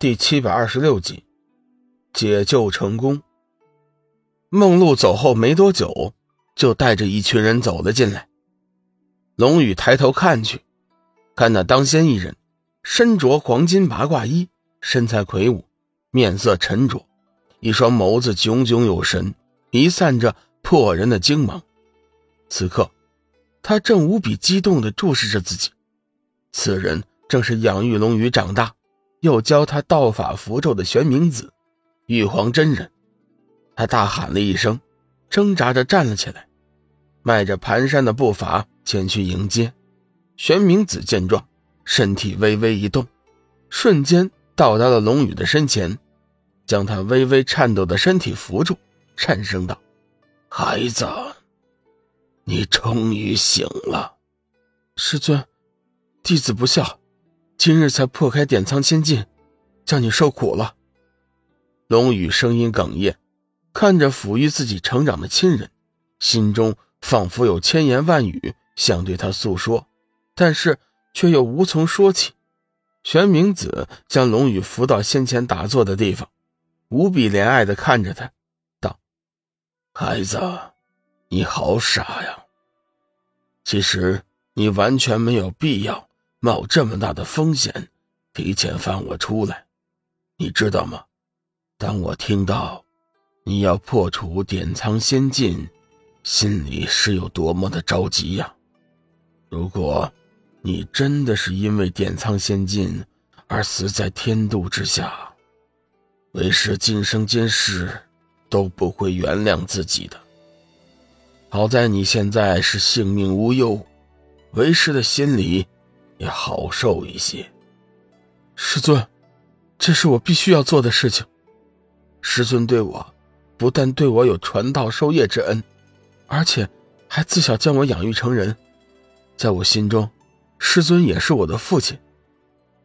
第七百二十六集，解救成功。梦露走后没多久，就带着一群人走了进来。龙宇抬头看去，看那当先一人，身着黄金八卦衣，身材魁梧，面色沉着，一双眸子炯炯有神，弥散着破人的精芒。此刻，他正无比激动地注视着自己。此人正是养育龙宇长大。又教他道法符咒的玄冥子，玉皇真人。他大喊了一声，挣扎着站了起来，迈着蹒跚的步伐前去迎接。玄冥子见状，身体微微一动，瞬间到达了龙宇的身前，将他微微颤抖的身体扶住，颤声道：“孩子，你终于醒了。”师尊，弟子不孝。今日才破开点苍仙境，叫你受苦了。龙宇声音哽咽，看着抚育自己成长的亲人，心中仿佛有千言万语想对他诉说，但是却又无从说起。玄冥子将龙宇扶到先前打坐的地方，无比怜爱的看着他，道：“孩子，你好傻呀！其实你完全没有必要。”冒这么大的风险，提前放我出来，你知道吗？当我听到你要破除点苍仙境，心里是有多么的着急呀！如果你真的是因为点苍仙境而死在天妒之下，为师今生今世都不会原谅自己的。好在你现在是性命无忧，为师的心里。也好受一些，师尊，这是我必须要做的事情。师尊对我，不但对我有传道授业之恩，而且还自小将我养育成人，在我心中，师尊也是我的父亲。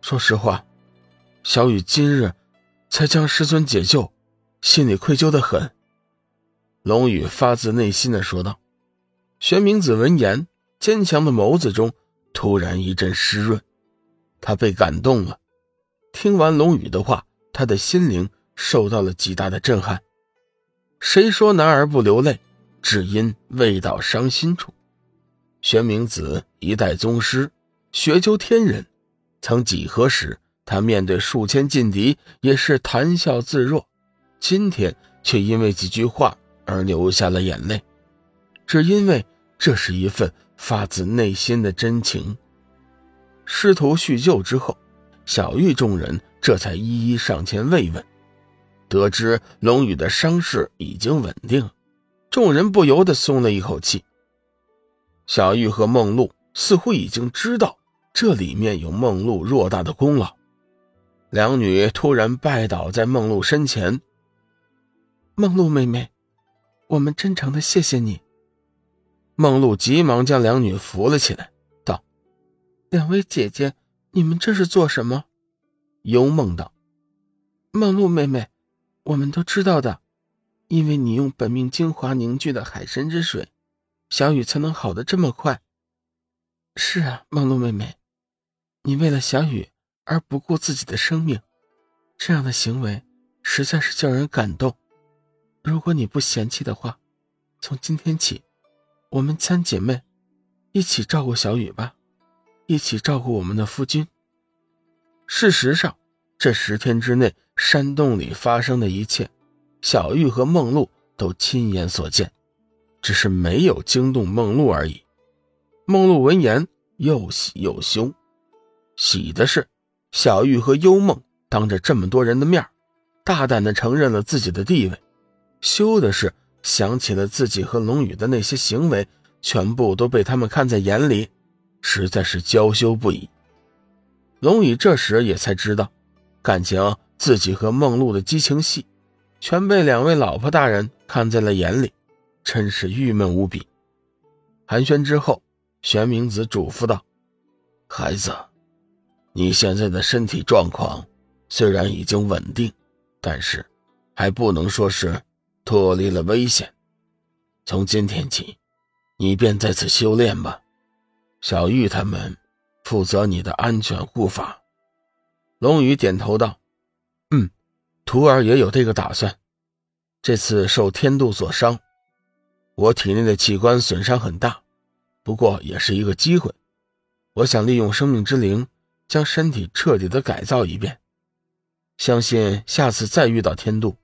说实话，小雨今日才将师尊解救，心里愧疚的很。龙宇发自内心的说道。玄冥子闻言，坚强的眸子中。突然一阵湿润，他被感动了。听完龙宇的话，他的心灵受到了极大的震撼。谁说男儿不流泪，只因未到伤心处。玄冥子一代宗师，学究天人，曾几何时，他面对数千劲敌也是谈笑自若。今天却因为几句话而流下了眼泪，只因为这是一份。发自内心的真情。师徒叙旧之后，小玉众人这才一一上前慰问。得知龙宇的伤势已经稳定，众人不由得松了一口气。小玉和梦露似乎已经知道这里面有梦露偌大的功劳，两女突然拜倒在梦露身前：“梦露妹妹，我们真诚的谢谢你。”梦露急忙将两女扶了起来，道：“两位姐姐，你们这是做什么？”幽梦道：“梦露妹妹，我们都知道的，因为你用本命精华凝聚的海神之水，小雨才能好的这么快。是啊，梦露妹妹，你为了小雨而不顾自己的生命，这样的行为实在是叫人感动。如果你不嫌弃的话，从今天起。”我们三姐妹一起照顾小雨吧，一起照顾我们的夫君。事实上，这十天之内山洞里发生的一切，小玉和梦露都亲眼所见，只是没有惊动梦露而已。梦露闻言又喜又羞，喜的是小玉和幽梦当着这么多人的面，大胆的承认了自己的地位；羞的是。想起了自己和龙宇的那些行为，全部都被他们看在眼里，实在是娇羞不已。龙宇这时也才知道，感情自己和梦露的激情戏，全被两位老婆大人看在了眼里，真是郁闷无比。寒暄之后，玄冥子嘱咐道：“孩子，你现在的身体状况虽然已经稳定，但是还不能说是。”脱离了危险，从今天起，你便在此修炼吧。小玉他们负责你的安全护法。龙宇点头道：“嗯，徒儿也有这个打算。这次受天妒所伤，我体内的器官损伤很大，不过也是一个机会。我想利用生命之灵，将身体彻底的改造一遍。相信下次再遇到天妒，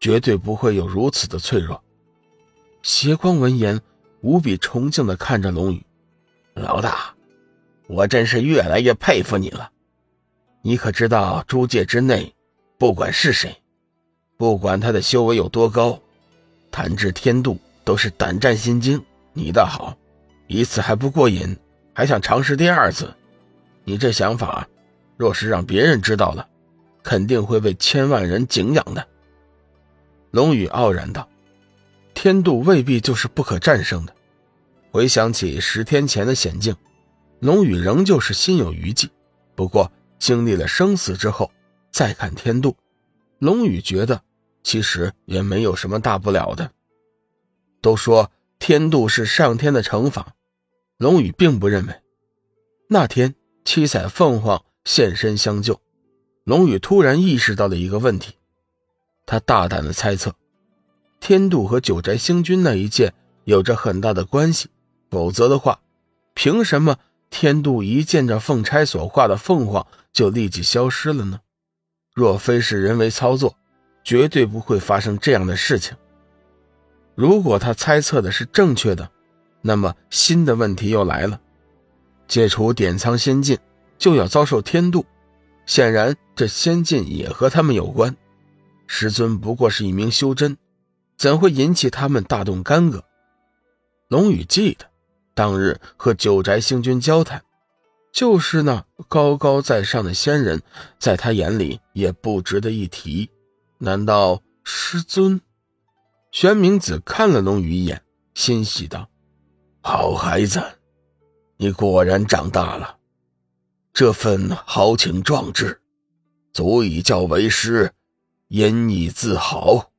绝对不会有如此的脆弱。邪光闻言，无比崇敬的看着龙宇，老大，我真是越来越佩服你了。你可知道，诸界之内，不管是谁，不管他的修为有多高，谈至天妒都是胆战心惊。你倒好，一次还不过瘾，还想尝试第二次。你这想法，若是让别人知道了，肯定会被千万人敬仰的。龙宇傲然道：“天妒未必就是不可战胜的。”回想起十天前的险境，龙宇仍旧是心有余悸。不过，经历了生死之后，再看天妒，龙宇觉得其实也没有什么大不了的。都说天妒是上天的惩罚，龙宇并不认为。那天七彩凤凰现身相救，龙宇突然意识到了一个问题，他大胆的猜测，天妒和九宅星君那一剑有着很大的关系，否则的话，凭什么？天妒一见着凤钗所画的凤凰，就立即消失了呢。若非是人为操作，绝对不会发生这样的事情。如果他猜测的是正确的，那么新的问题又来了：解除点苍仙境，就要遭受天妒。显然，这仙境也和他们有关。师尊不过是一名修真，怎会引起他们大动干戈？龙宇记得。当日和九宅星君交谈，就是那高高在上的仙人，在他眼里也不值得一提。难道师尊？玄冥子看了龙宇一眼，欣喜道：“好孩子，你果然长大了。这份豪情壮志，足以叫为师引以自豪。”